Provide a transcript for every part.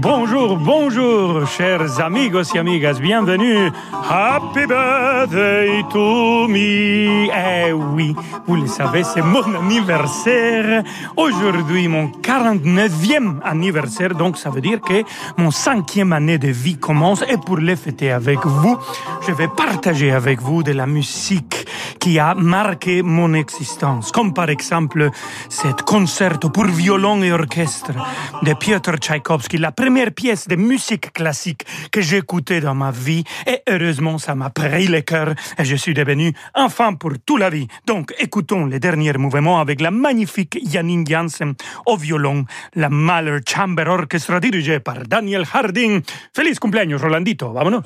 Bonjour, bonjour, chers amigos et amigas, bienvenue. Happy birthday to me. Eh oui, vous le savez, c'est mon anniversaire. Aujourd'hui, mon 49e anniversaire, donc ça veut dire que mon cinquième année de vie commence. Et pour les fêter avec vous, je vais partager avec vous de la musique qui a marqué mon existence, comme par exemple cet concerto pour violon et orchestre de Piotr Tchaïkovski, la première pièce de musique classique que j'ai écoutée dans ma vie et heureusement ça m'a pris le cœur et je suis devenu enfant pour toute la vie. Donc écoutons les derniers mouvements avec la magnifique Janine Janssen au violon, la Mahler Chamber Orchestra dirigée par Daniel Harding. Feliz cumpleaños Rolandito, vámonos.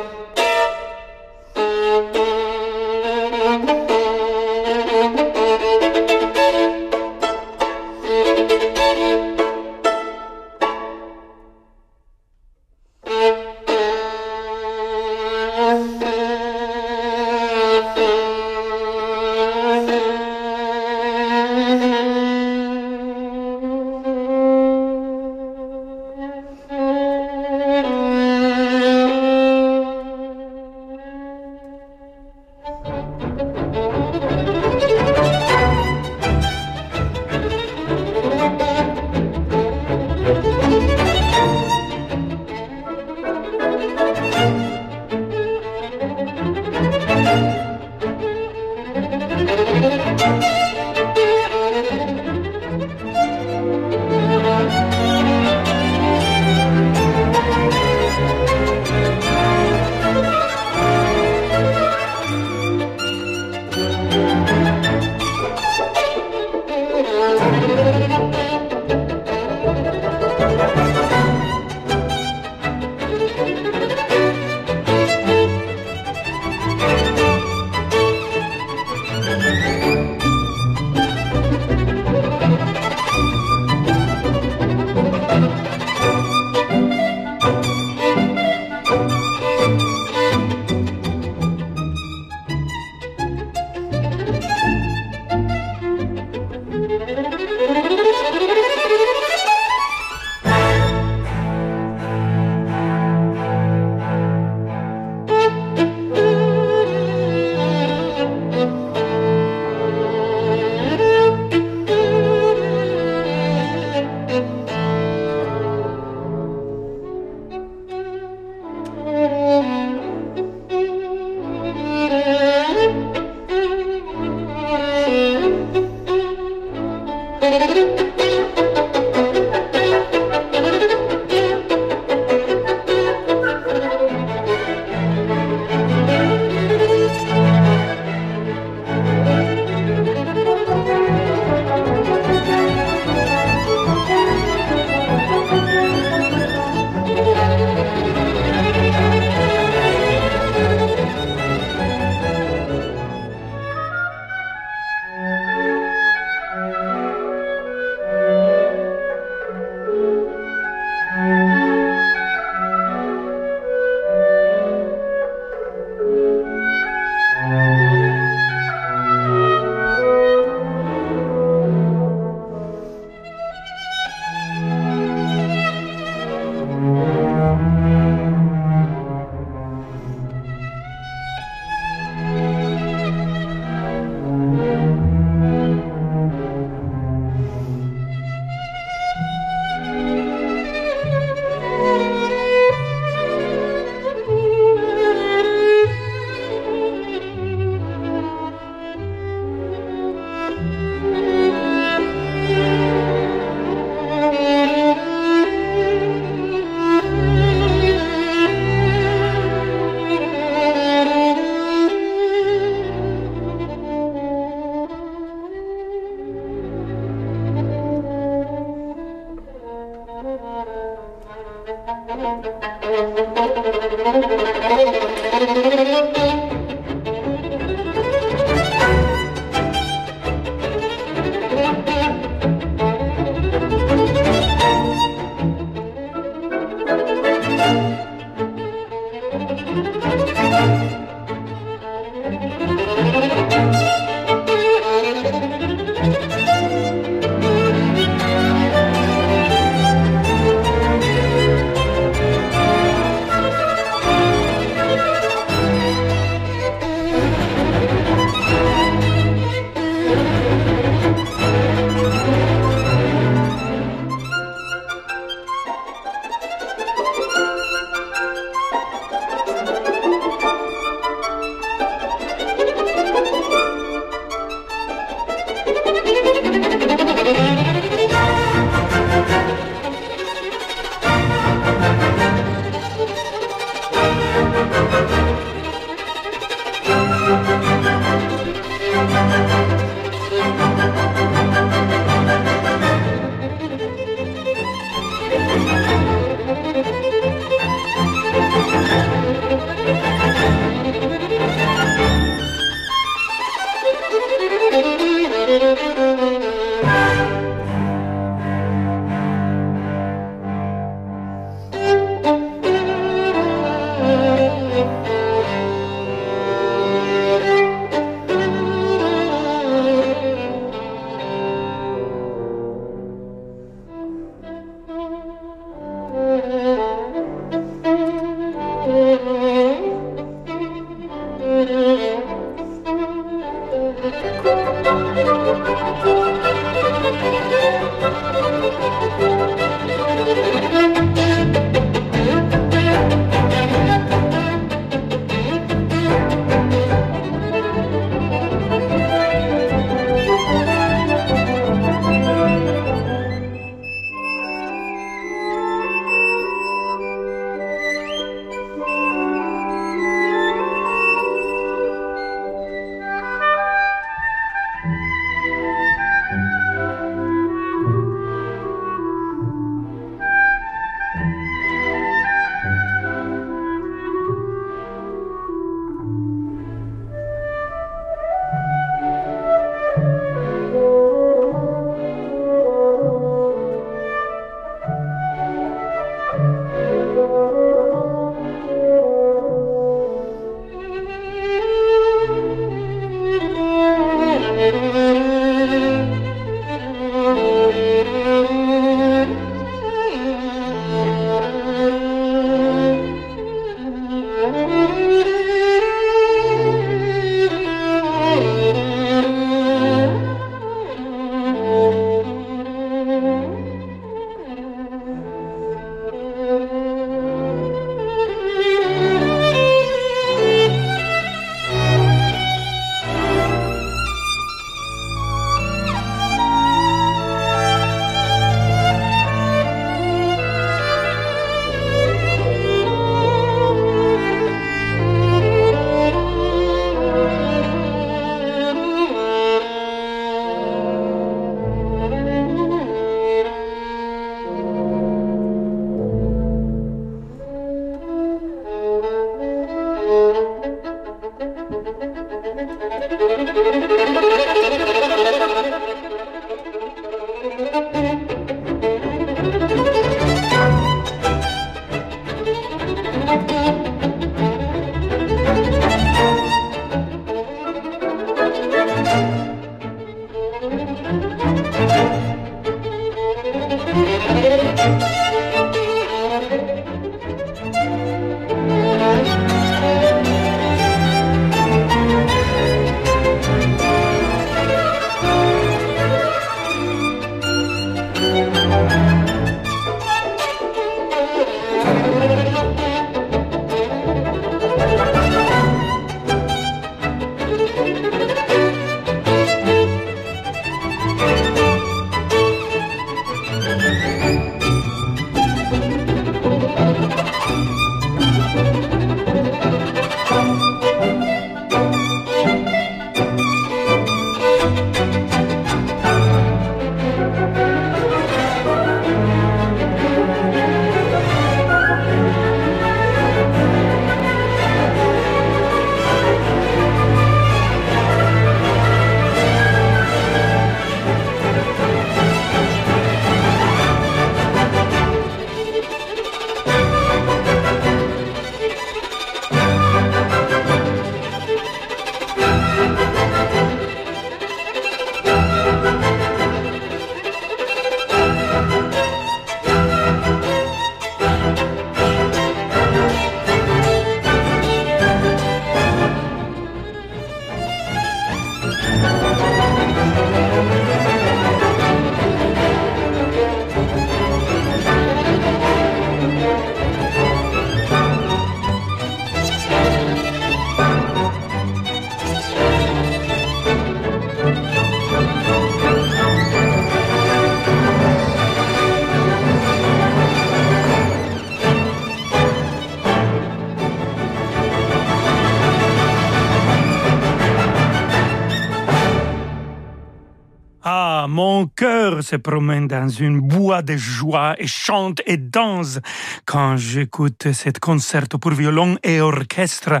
Promène dans une bois de joie et chante et danse quand j'écoute cet concerto pour violon et orchestre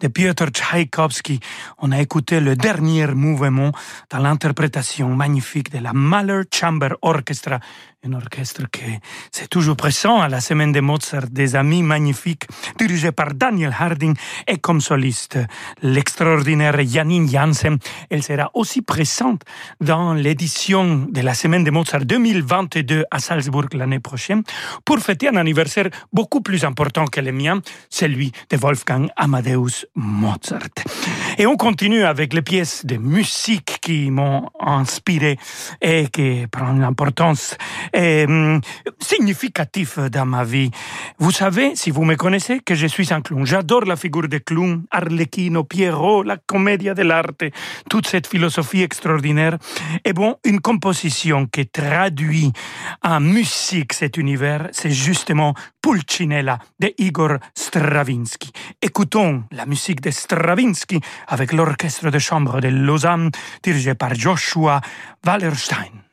de Piotr Tchaïkovski. On a écouté le dernier mouvement dans l'interprétation magnifique de la Mahler Chamber Orchestra, un orchestre qui c'est toujours présent à la semaine de Mozart, des amis magnifiques, dirigé par Daniel Harding et comme soliste l'extraordinaire Janine Janssen. Elle sera aussi présente dans l'édition de la semaine de Mozart 2022 à Salzbourg l'année prochaine pour fêter un anniversaire beaucoup plus important que le mien, celui de Wolfgang Amadeus Mozart. Et on continue avec les pièces de musique qui m'ont inspiré et qui prennent une importance euh, significatif dans ma vie. Vous savez, si vous me connaissez, que je suis un clown. J'adore la figure de clown, Arlecchino, Pierrot, la commedia dell'arte, toute cette philosophie extraordinaire. Et bon, une composition qui traduit en musique cet univers, c'est justement Pulcinella de Igor Stravinsky. Écoutons la musique de Stravinsky avec l'orchestre de chambre de Lausanne dirigé par Joshua Wallerstein.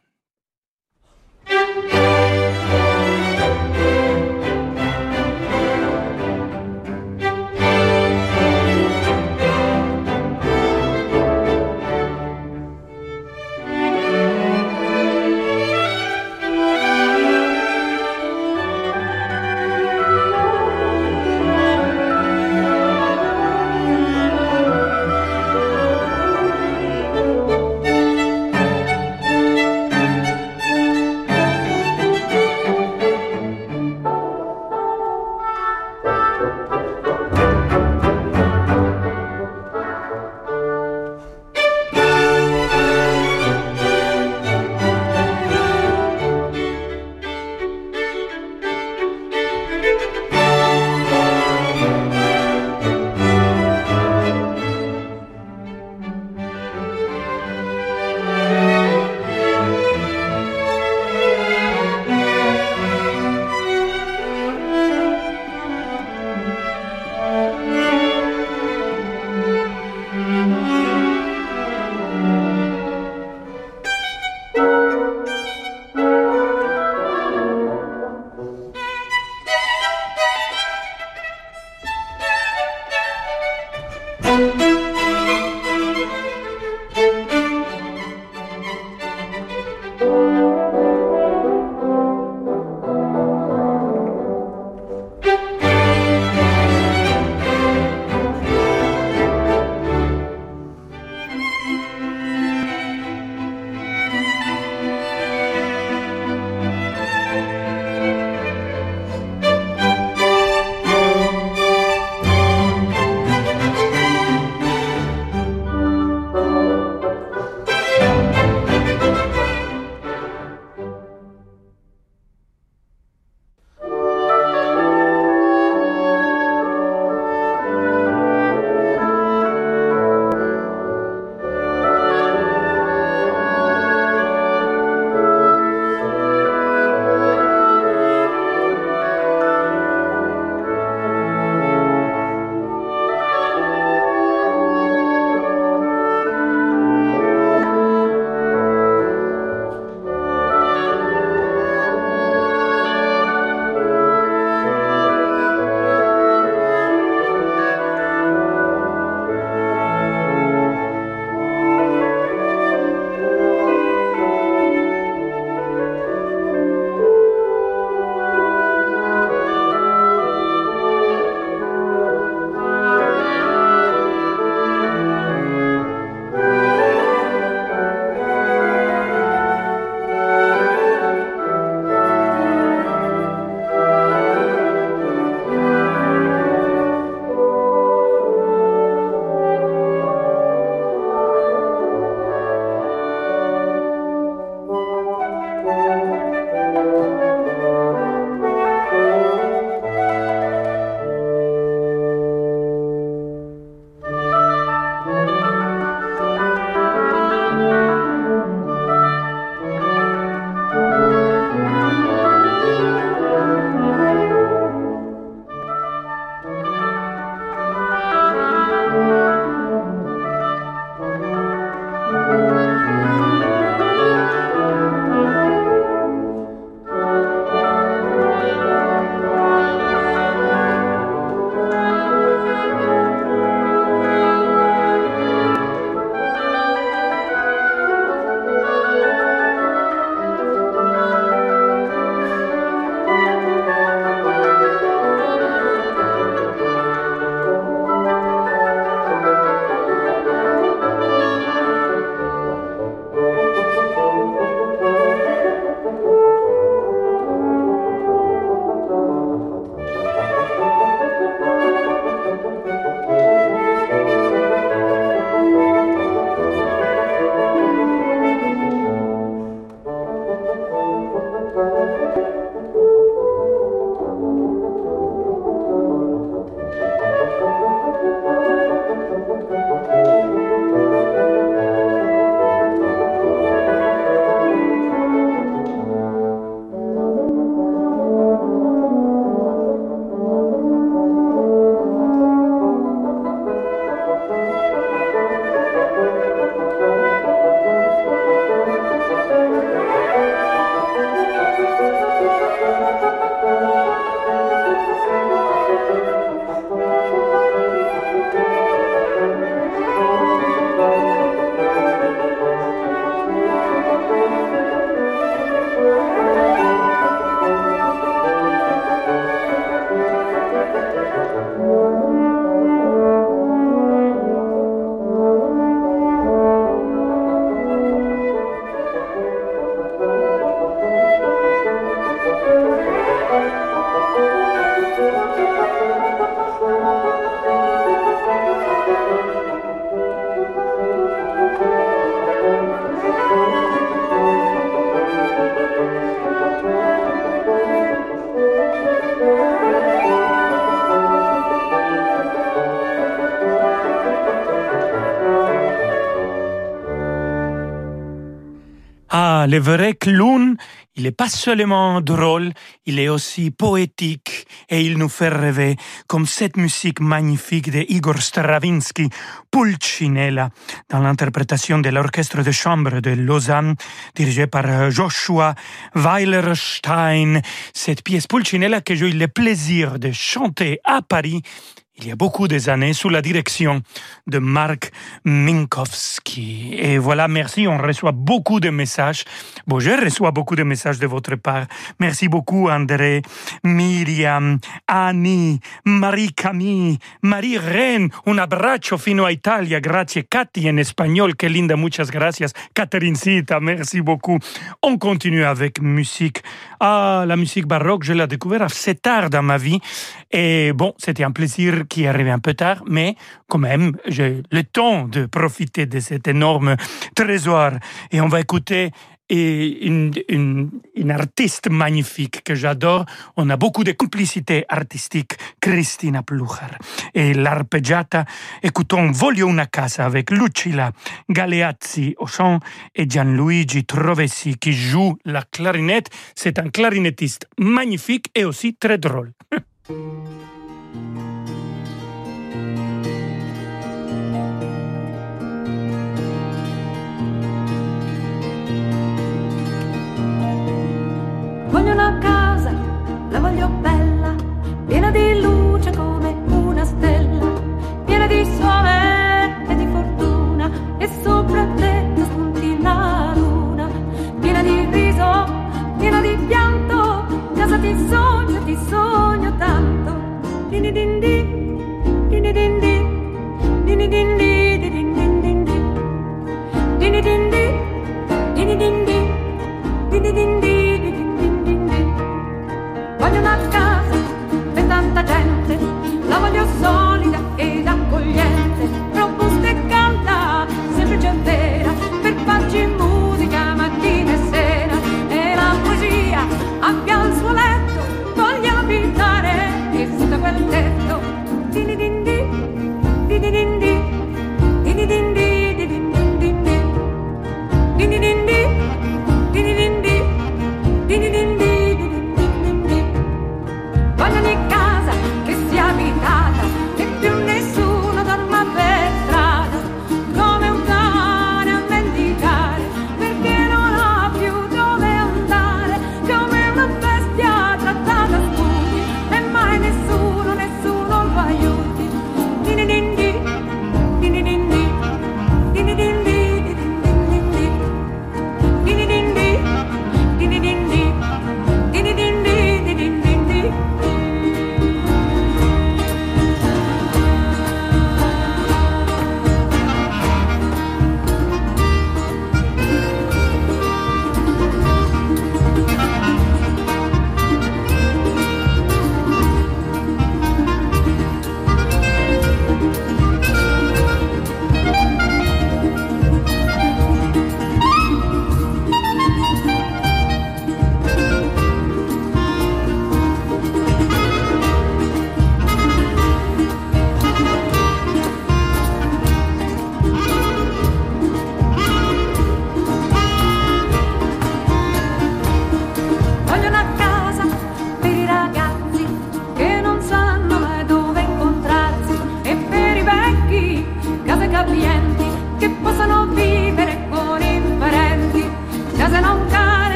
Le vrai clown, il n'est pas seulement drôle, il est aussi poétique et il nous fait rêver, comme cette musique magnifique de Igor Stravinsky, Pulcinella, dans l'interprétation de l'orchestre de chambre de Lausanne, dirigé par euh, Joshua Weilerstein. Cette pièce Pulcinella que j'ai eu le plaisir de chanter à Paris il y a beaucoup des années sous la direction de Marc Minkowski. Et voilà, merci, on reçoit beaucoup de messages. Bon, je reçois beaucoup de messages de votre part. Merci beaucoup André, Miriam, Annie, Marie-Camille, Marie-Reine. Un abbraccio fino a Italia. Grazie Katy en espagnol. Que linda, muchas gracias. Catherincita, merci beaucoup. On continue avec musique. Ah, la musique baroque, je l'ai découvert assez tard dans ma vie. Et bon, c'était un plaisir qui est arrivé un peu tard, mais quand même, j'ai le temps de profiter de cet énorme trésor. Et on va écouter une, une, artiste magnifique que j'adore. On a beaucoup de complicité artistique, Christina Plucher. Et l'arpeggiata, écoutons Voglio una casa avec Lucilla Galeazzi au chant et Gianluigi Trovesi qui joue la clarinette. C'est un clarinettiste magnifique et aussi très drôle. Voglio una casa, la voglio bella, piena di luce come una stella, piena di sole e di fortuna e sopra te spunti la luna, piena di riso, piena di pianto, casa ti sogno, ti sogno tanto. Dini din din, dini din din, dini din din, dini din din. Gente, la voglio solida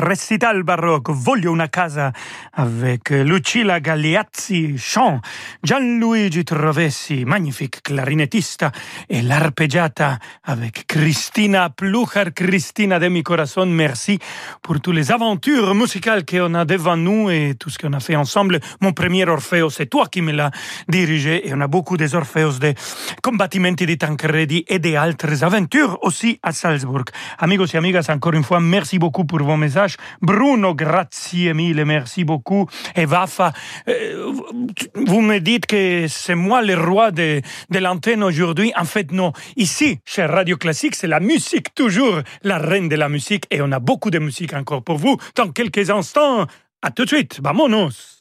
Recital baroque, voglio una casa avec Lucilla Gagliazzi, chant, Gianluigi Trovessi, magnifique clarinettista, et l'arpeggiata avec Christina Plucher. Christina de mi corazon, merci pour toutes les aventures musicales qu'on a devant nous et tout ce qu'on a fait ensemble. Mon premier Orfeo, c'est toi qui me l'as dirigé et on a beaucoup des Orfeos de combattimenti di Tancredi et des autres aventures aussi à Salzbourg. Amigos et amigas, encore une fois, merci beaucoup pour vos messages. Bruno, grazie mille, merci beaucoup. Et Vafa, euh, vous me dites que c'est moi le roi de, de l'antenne aujourd'hui. En fait, non. Ici, chez Radio Classique, c'est la musique, toujours la reine de la musique. Et on a beaucoup de musique encore pour vous dans quelques instants. À tout de suite. Vamonos.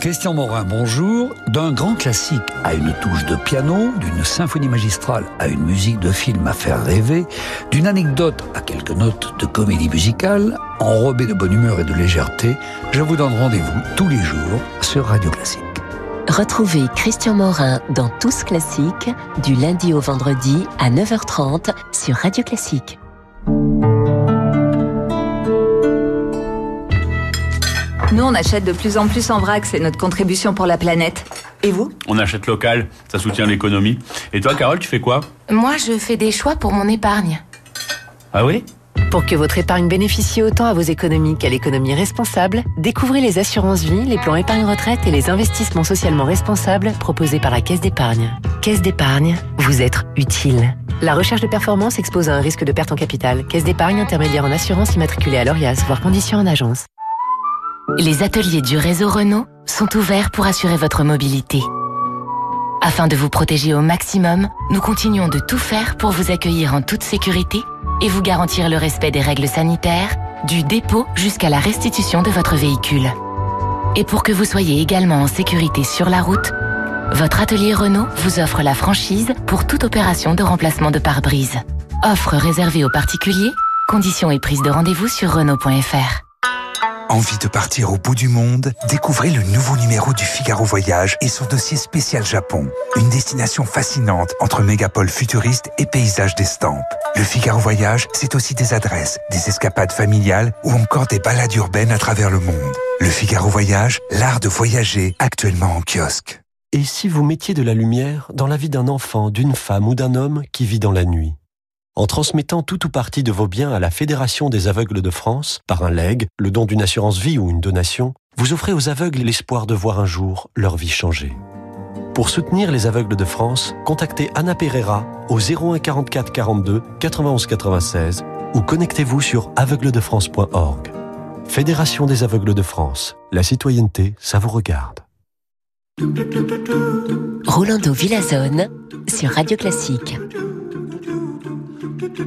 Christian Morin, bonjour. D'un grand classique à une touche de piano, d'une symphonie magistrale à une musique de film à faire rêver, d'une anecdote à quelques notes de comédie musicale, enrobée de bonne humeur et de légèreté, je vous donne rendez-vous tous les jours sur Radio Classique. Retrouvez Christian Morin dans Tous Classiques du lundi au vendredi à 9h30 sur Radio Classique. Nous, on achète de plus en plus en vrac, c'est notre contribution pour la planète. Et vous? On achète local, ça soutient l'économie. Et toi, Carole, tu fais quoi? Moi, je fais des choix pour mon épargne. Ah oui? Pour que votre épargne bénéficie autant à vos économies qu'à l'économie responsable, découvrez les assurances vie, les plans épargne retraite et les investissements socialement responsables proposés par la Caisse d'épargne. Caisse d'épargne, vous être utile. La recherche de performance expose à un risque de perte en capital. Caisse d'épargne intermédiaire en assurance immatriculée à l'ORIAS, voire conditions en agence. Les ateliers du réseau Renault sont ouverts pour assurer votre mobilité. Afin de vous protéger au maximum, nous continuons de tout faire pour vous accueillir en toute sécurité et vous garantir le respect des règles sanitaires, du dépôt jusqu'à la restitution de votre véhicule. Et pour que vous soyez également en sécurité sur la route, votre atelier Renault vous offre la franchise pour toute opération de remplacement de pare-brise. Offre réservée aux particuliers, conditions et prise de rendez-vous sur Renault.fr. Envie de partir au bout du monde? Découvrez le nouveau numéro du Figaro Voyage et son dossier spécial Japon. Une destination fascinante entre mégapole futuriste et paysages d'estampes. Le Figaro Voyage, c'est aussi des adresses, des escapades familiales ou encore des balades urbaines à travers le monde. Le Figaro Voyage, l'art de voyager, actuellement en kiosque. Et si vous mettiez de la lumière dans la vie d'un enfant, d'une femme ou d'un homme qui vit dans la nuit? En transmettant tout ou partie de vos biens à la Fédération des aveugles de France, par un legs, le don d'une assurance vie ou une donation, vous offrez aux aveugles l'espoir de voir un jour leur vie changer. Pour soutenir les aveugles de France, contactez Anna Pereira au 01 44 42 91 96 ou connectez-vous sur aveugledefrance.org. Fédération des aveugles de France, la citoyenneté, ça vous regarde. Rolando Villazone sur Radio Classique. Thank you.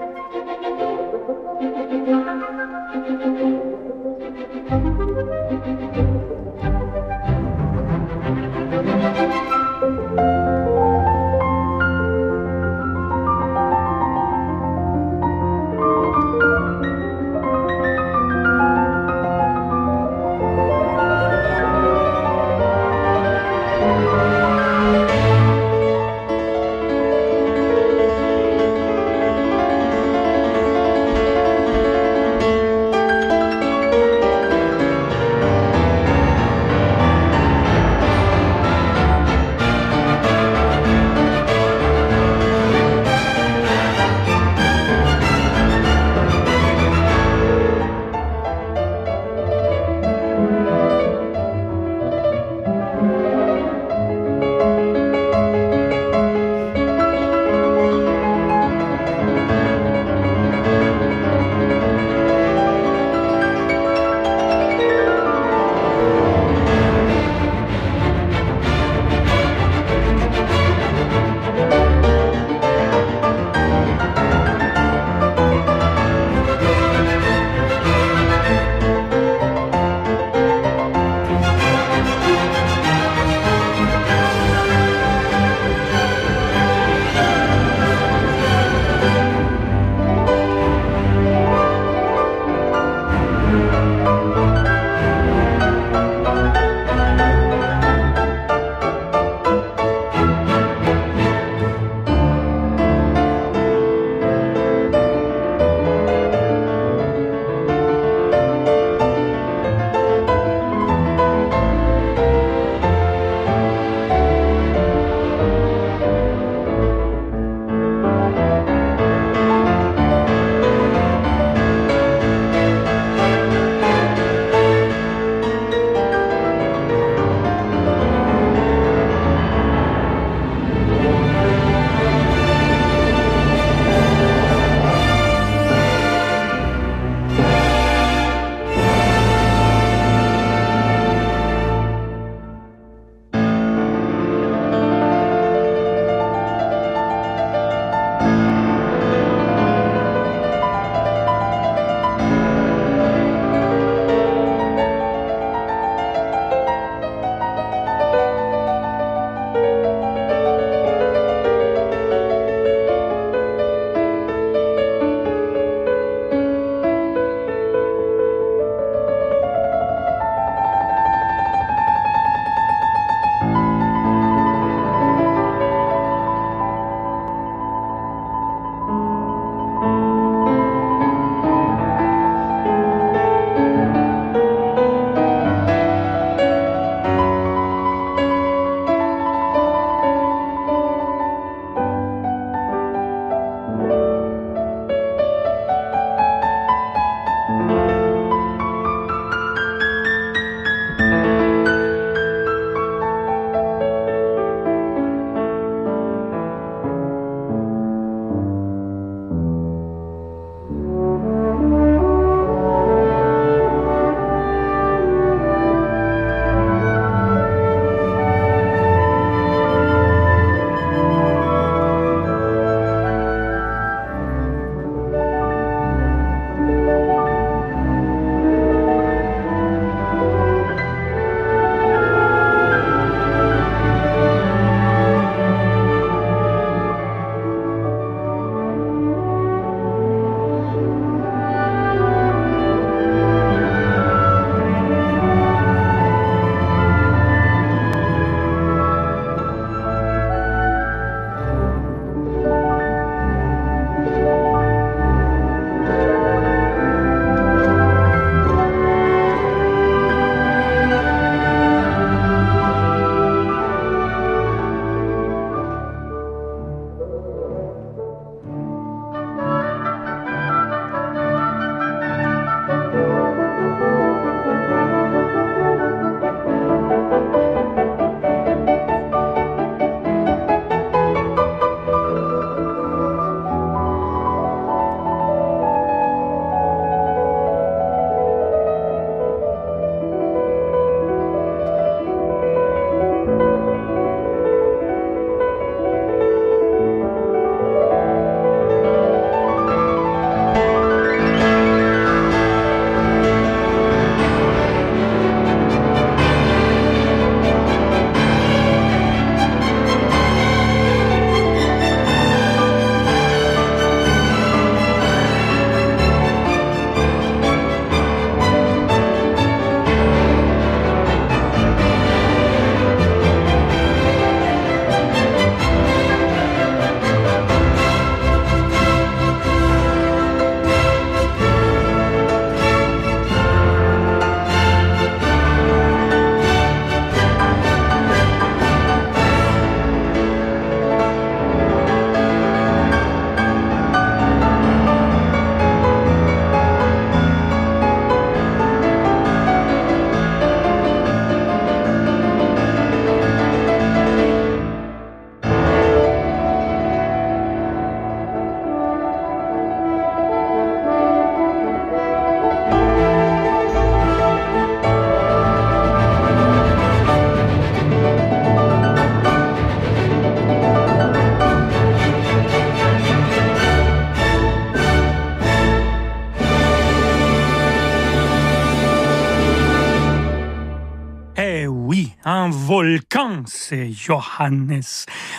c'est Johannes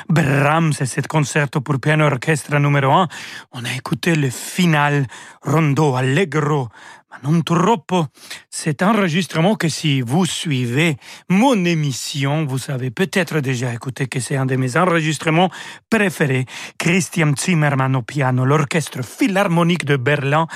Brahms et cet concerto pour piano orchestre numéro 1. On a écouté le final rondo allegro ma non troppo. Cet enregistrement que si vous suivez mon émission, vous savez peut-être déjà écouté que c'est un de mes enregistrements préférés. Christian Zimmermann au piano, l'orchestre philharmonique de Berlin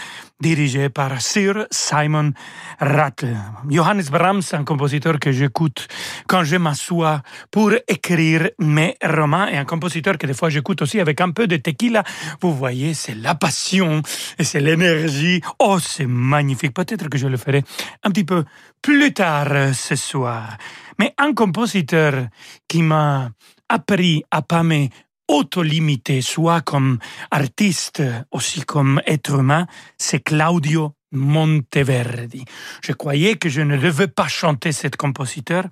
dirigé par Sir Simon Rattle. Johannes Brahms, un compositeur que j'écoute quand je m'assois pour écrire mes romans et un compositeur que des fois j'écoute aussi avec un peu de tequila. Vous voyez, c'est la passion et c'est l'énergie. Oh, c'est magnifique. Peut-être que je le ferai un petit peu plus tard ce soir. Mais un compositeur qui m'a appris à me auto-limité, soit comme artiste, aussi comme être humain, c'est Claudio Monteverdi. Je croyais que je ne devais pas chanter cet compositeur,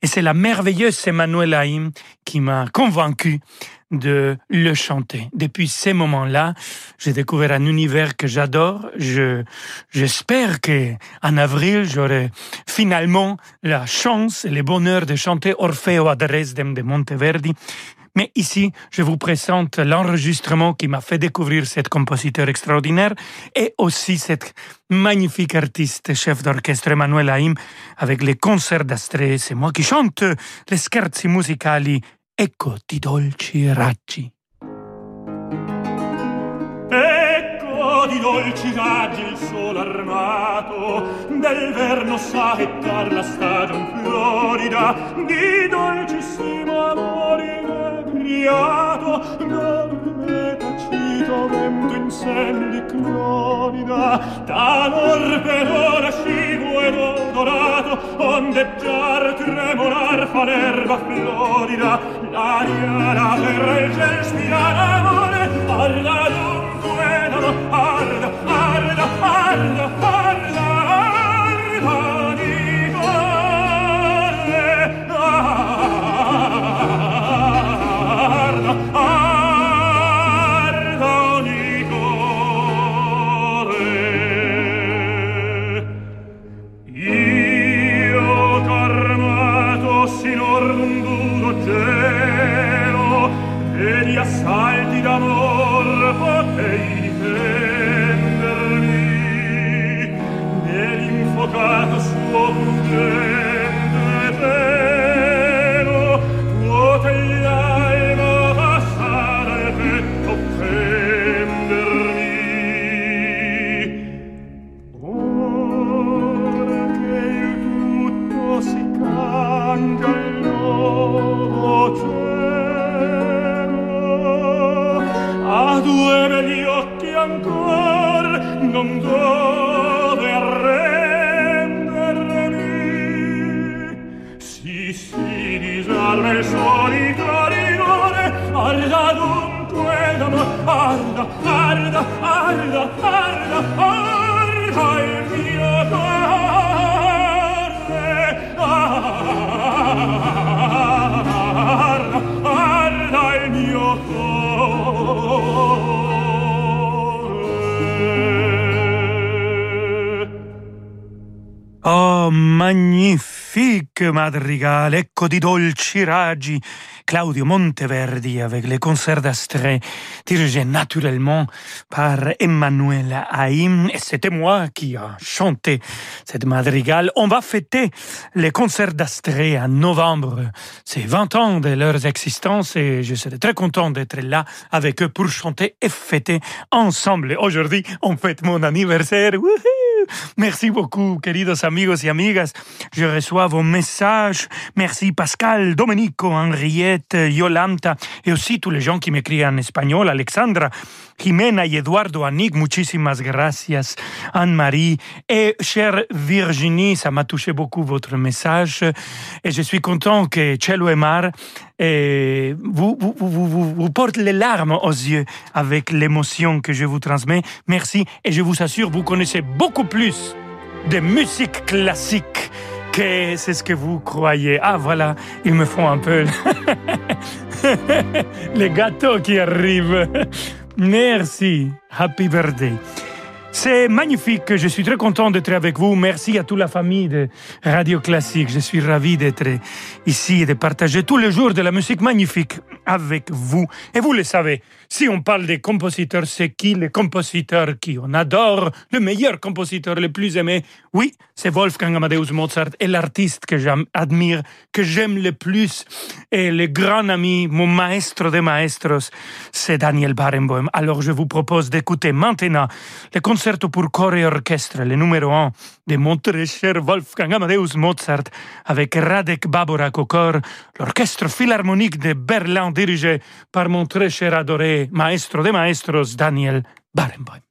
et c'est la merveilleuse Emmanuel Haïm qui m'a convaincu de le chanter. Depuis ces moments-là, j'ai découvert un univers que j'adore. Je, j'espère que en avril, j'aurai finalement la chance et le bonheur de chanter Orfeo ad de Monteverdi. Mais ici, je vous présente l'enregistrement qui m'a fait découvrir cet compositeur extraordinaire et aussi cet magnifique artiste, chef d'orchestre Emmanuel Haïm, avec les concerts d'Astrée. C'est moi qui chante les scherzi musicali Ecco di dolci raggi. Ecco di dolci raggi il sole armato del verno saettar la stagion florida di dolcissimo amore striato non me tacito vento incendi clonida per ora scivo ed odorato ondeggiar tremolar fa l'erba florida l'aria la terra il gel spira l'amore alla dunque arda arda arda arda arda. Madrigal, ecco di dolci raggi. Claudio Monteverdi avec les concerts d'Astrée, dirigés naturellement par Emmanuel Haïm. Et c'était moi qui a chanté cette madrigale. On va fêter les concerts d'Astrée en novembre. C'est 20 ans de leur existence et je serai très content d'être là avec eux pour chanter et fêter ensemble. Aujourd'hui, on fête mon anniversaire. Merci beaucoup, queridos amigos y amigas. Je reçois vos messages. Merci Pascal, Domenico, Henriette, Yolanta et aussi tous les gens qui m'écrivent en espagnol. Alexandra, Jimena y Eduardo, Annick, muchísimas gracias. Anne-Marie et chère Virginie, ça m'a touché beaucoup votre message. Et je suis content que Cello et Mar et vous, vous, vous, vous, porte les larmes aux yeux avec l'émotion que je vous transmets. Merci et je vous assure, vous connaissez beaucoup plus de musique classique que c'est ce que vous croyez. Ah voilà, ils me font un peu les gâteaux qui arrivent. Merci. Happy birthday. C'est magnifique, je suis très content d'être avec vous. Merci à toute la famille de Radio Classique. Je suis ravi d'être ici et de partager tous les jours de la musique magnifique avec vous. Et vous le savez, si on parle des compositeurs, c'est qui les compositeurs qui on adore, le meilleur compositeur, le plus aimé Oui, c'est Wolfgang Amadeus Mozart et l'artiste que j'admire, que j'aime le plus. Et le grand ami, mon maestro de maestros, c'est Daniel Barenboim. Alors je vous propose d'écouter maintenant le concerto pour corps et orchestre, le numéro 1 de mon Wolfgang Amadeus Mozart avec Radek Baborak au l'orchestre philharmonique de Berlin dirigé par mon très adoré maestro de maestros Daniel Barenboim.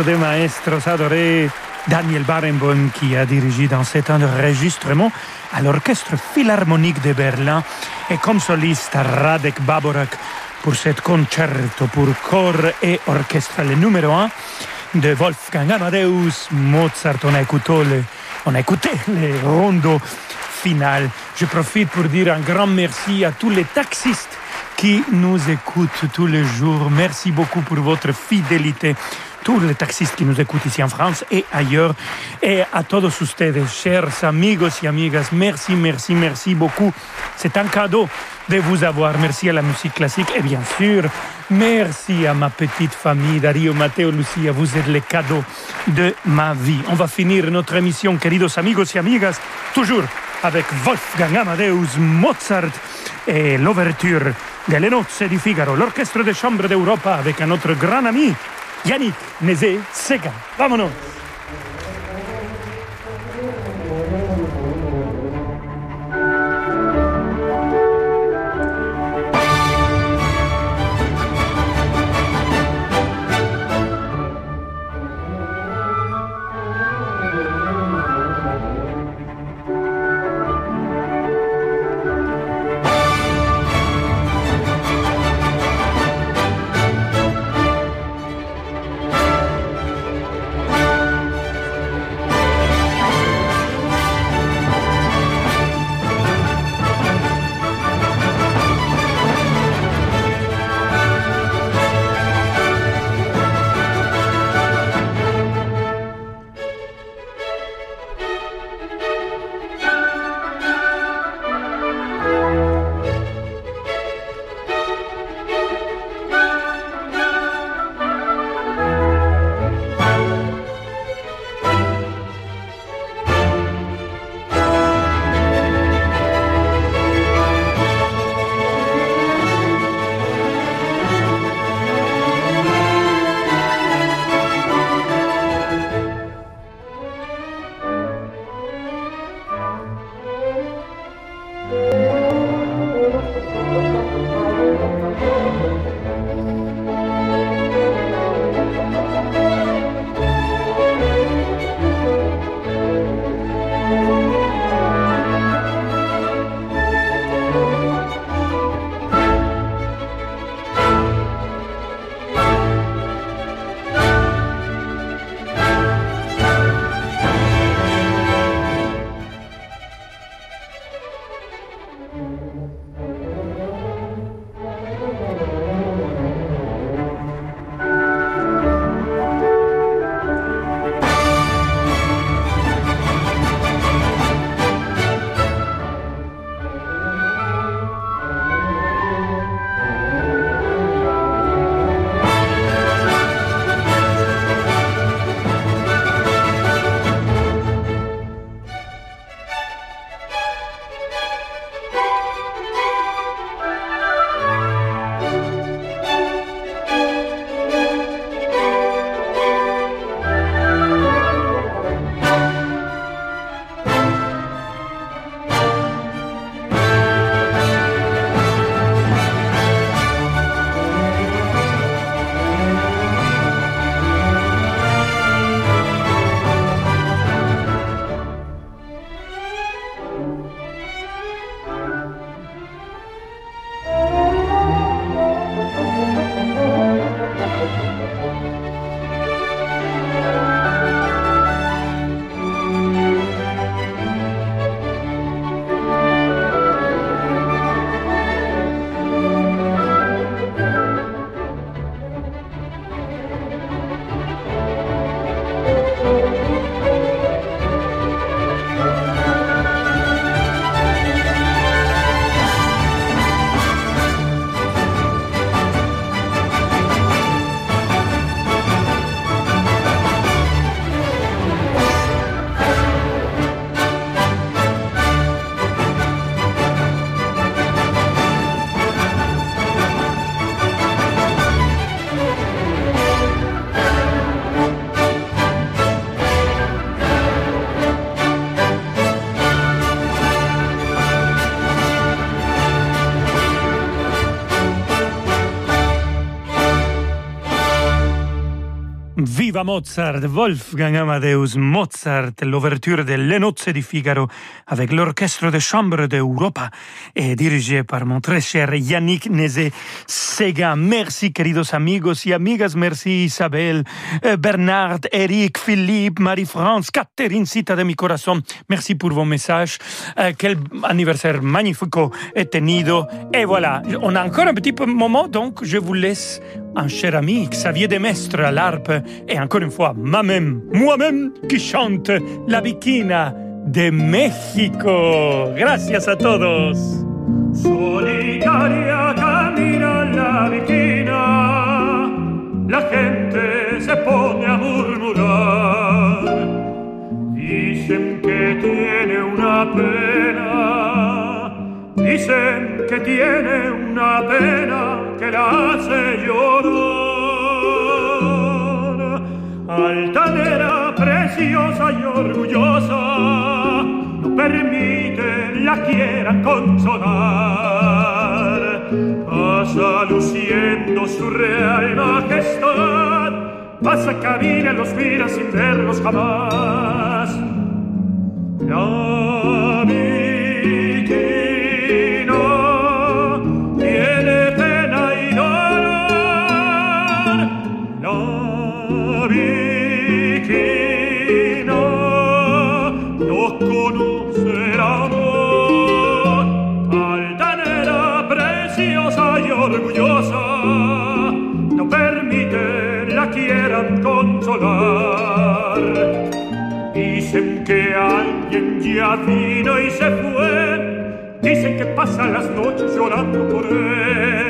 Maestro des maestros adoré Daniel Barenboim qui a dirigé dans cet enregistrement à l'Orchestre Philharmonique de Berlin et comme soliste Radek Baborak pour cet concerto pour corps et orchestre, le numéro 1 de Wolfgang Amadeus Mozart. On a écouté le, on a écouté les rondeaux finales. Je profite pour dire un grand merci à tous les taxistes qui nous écoutent tous les jours. Merci beaucoup pour votre fidélité. Tous les taxistes qui nous écoutent ici en France et ailleurs. Et à todos ustedes, chers amigos y amigas, merci, merci, merci beaucoup. C'est un cadeau de vous avoir. Merci à la musique classique et bien sûr, merci à ma petite famille, Dario, Matteo, Lucia. Vous êtes les cadeaux de ma vie. On va finir notre émission, queridos amigos y amigas, toujours avec Wolfgang Amadeus Mozart et l'ouverture de Le Nozze di Figaro, l'orchestre de chambre d'Europa avec un autre grand ami, Yannick Nézé-Sega. Vámonos! Mozart, Wolfgang Amadeus Mozart, l'ouverture de Les Nozze di Figaro avec l'orchestre de chambre d'Europa et dirigé par mon très cher Yannick Nézé-Sega. Merci, queridos amigos y amigas. Merci, Isabelle, euh, Bernard, Eric, Philippe, Marie-France, Catherine, cita de mi corazón. Merci pour vos messages. Euh, quel anniversaire magnifique est tenido. Et voilà, on a encore un petit moment, donc je vous laisse un cher ami, Xavier Demestre à l'harpe, et encore une fois, moi-même, moi-même qui chante la Bikina de México. Gracias a todos. Solitaria camina la Bikina, la gente se pone a murmurar. Dicen que tiene una pena, dicen que tiene una pena que la hace llorar. Altanera, preciosa y orgullosa, no permite la quiera consolar. Pasa luciendo su real majestad, pasa camina, los mira sin verlos jamás. La ya vino y se fue. Dicen que pasa las noches llorando por él.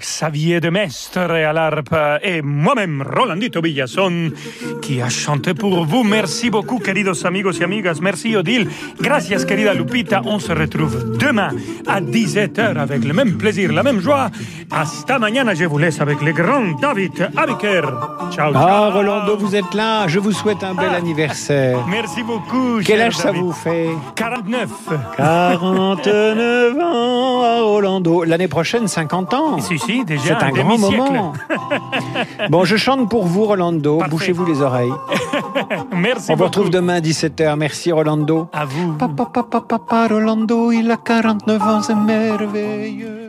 Xavier de Mestre à l'harpe et moi-même, Rolandito Villason, qui a chanté pour vous. Merci beaucoup, queridos amigos y amigas. Merci, Odile. Gracias, querida Lupita. On se retrouve demain à 17h avec le même plaisir, la même joie. Hasta mañana, je vous laisse avec le grand David Abiker. Ciao. Ah, Rolando, vous êtes là. Je vous souhaite un bel anniversaire. Merci beaucoup. Quel âge ça vous fait 49. 49 ans à Rolando. L'année prochaine, 50 ans. Si, si, déjà C'est un grand moment. Bon, je chante pour vous, Rolando. Bouchez-vous les oreilles. Merci On vous retrouve demain à 17h. Merci, Rolando. À vous. Papa, papa, papa, Rolando, il a 49 ans, c'est merveilleux.